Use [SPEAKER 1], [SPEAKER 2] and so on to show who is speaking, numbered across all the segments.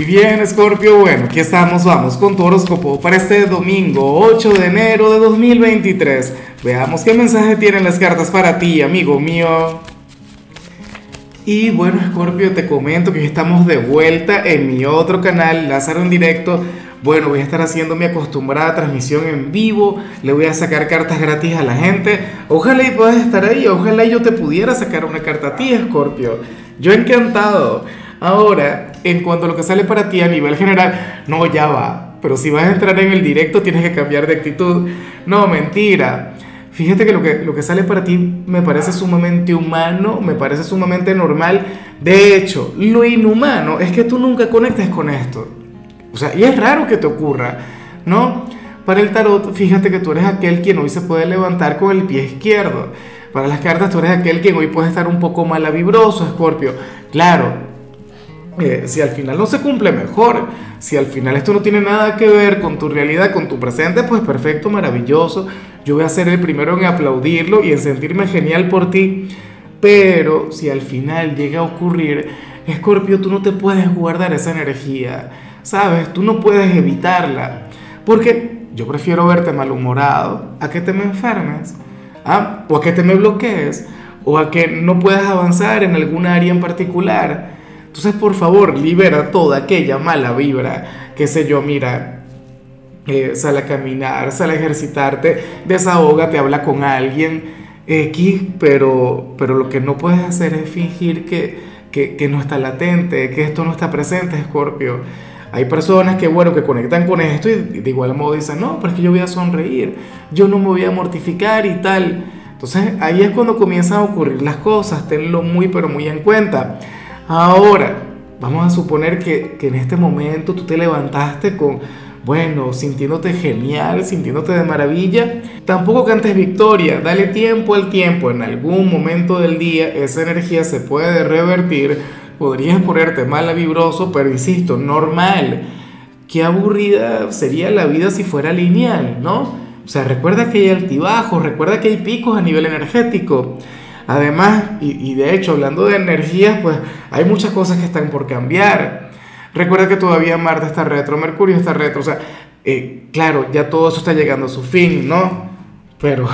[SPEAKER 1] Y bien, Scorpio, bueno, aquí estamos, vamos con tu horóscopo para este domingo 8 de enero de 2023. Veamos qué mensaje tienen las cartas para ti, amigo mío. Y bueno, Scorpio, te comento que estamos de vuelta en mi otro canal, Lázaro en directo. Bueno, voy a estar haciendo mi acostumbrada transmisión en vivo, le voy a sacar cartas gratis a la gente. Ojalá y puedas estar ahí, ojalá yo te pudiera sacar una carta a ti, Scorpio. Yo encantado. Ahora, en cuanto a lo que sale para ti a nivel general, no, ya va. Pero si vas a entrar en el directo tienes que cambiar de actitud. No, mentira. Fíjate que lo, que lo que sale para ti me parece sumamente humano, me parece sumamente normal. De hecho, lo inhumano es que tú nunca conectes con esto. O sea, y es raro que te ocurra, ¿no? Para el tarot, fíjate que tú eres aquel quien hoy se puede levantar con el pie izquierdo. Para las cartas, tú eres aquel quien hoy puede estar un poco malavibroso, Escorpio. Claro, si al final no se cumple, mejor. Si al final esto no tiene nada que ver con tu realidad, con tu presente, pues perfecto, maravilloso. Yo voy a ser el primero en aplaudirlo y en sentirme genial por ti. Pero si al final llega a ocurrir, Escorpio, tú no te puedes guardar esa energía, ¿sabes? Tú no puedes evitarla. Porque yo prefiero verte malhumorado a que te me enfermes, ¿ah? o a que te me bloquees, o a que no puedas avanzar en algún área en particular. Entonces, por favor, libera toda aquella mala vibra, qué sé yo, mira, eh, sale a caminar, sale a ejercitarte, desahoga, te habla con alguien X, pero, pero lo que no puedes hacer es fingir que, que, que no está latente, que esto no está presente, Scorpio. Hay personas que, bueno, que conectan con esto y de igual modo dicen, no, pero es que yo voy a sonreír, yo no me voy a mortificar y tal. Entonces ahí es cuando comienzan a ocurrir las cosas, tenlo muy, pero muy en cuenta. Ahora, vamos a suponer que, en este momento tú te levantaste con, bueno, sintiéndote genial, sintiéndote de maravilla. Tampoco cantes victoria, dale tiempo al tiempo. En algún momento del día esa energía se puede revertir. Podrías ponerte mala vibroso, pero insisto, normal. Qué aburrida sería la vida si fuera lineal, ¿no? O sea, recuerda que hay altibajos, recuerda que hay picos a nivel energético. Además, y, de hecho, hablando de energías, pues hay muchas cosas que están por cambiar. Recuerda que todavía Marte está retro, Mercurio está retro, o sea, eh, claro, ya todo eso está llegando a su fin, ¿no? Pero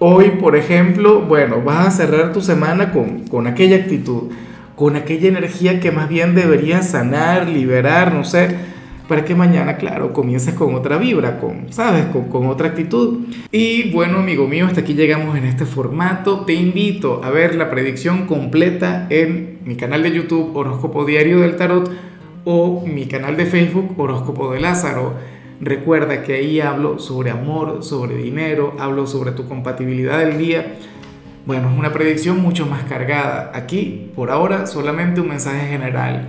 [SPEAKER 1] hoy, por ejemplo, bueno, vas a cerrar tu semana con, con aquella actitud, con aquella energía que más bien deberías sanar, liberar, no sé para que mañana, claro, comiences con otra vibra, con, ¿sabes? Con, con, otra actitud. Y bueno, amigo mío, hasta aquí llegamos en este formato. Te invito a ver la predicción completa en mi canal de YouTube Horóscopo Diario del Tarot o mi canal de Facebook Horóscopo de Lázaro. Recuerda que ahí hablo sobre amor, sobre dinero, hablo sobre tu compatibilidad del día. Bueno, es una predicción mucho más cargada. Aquí, por ahora, solamente un mensaje general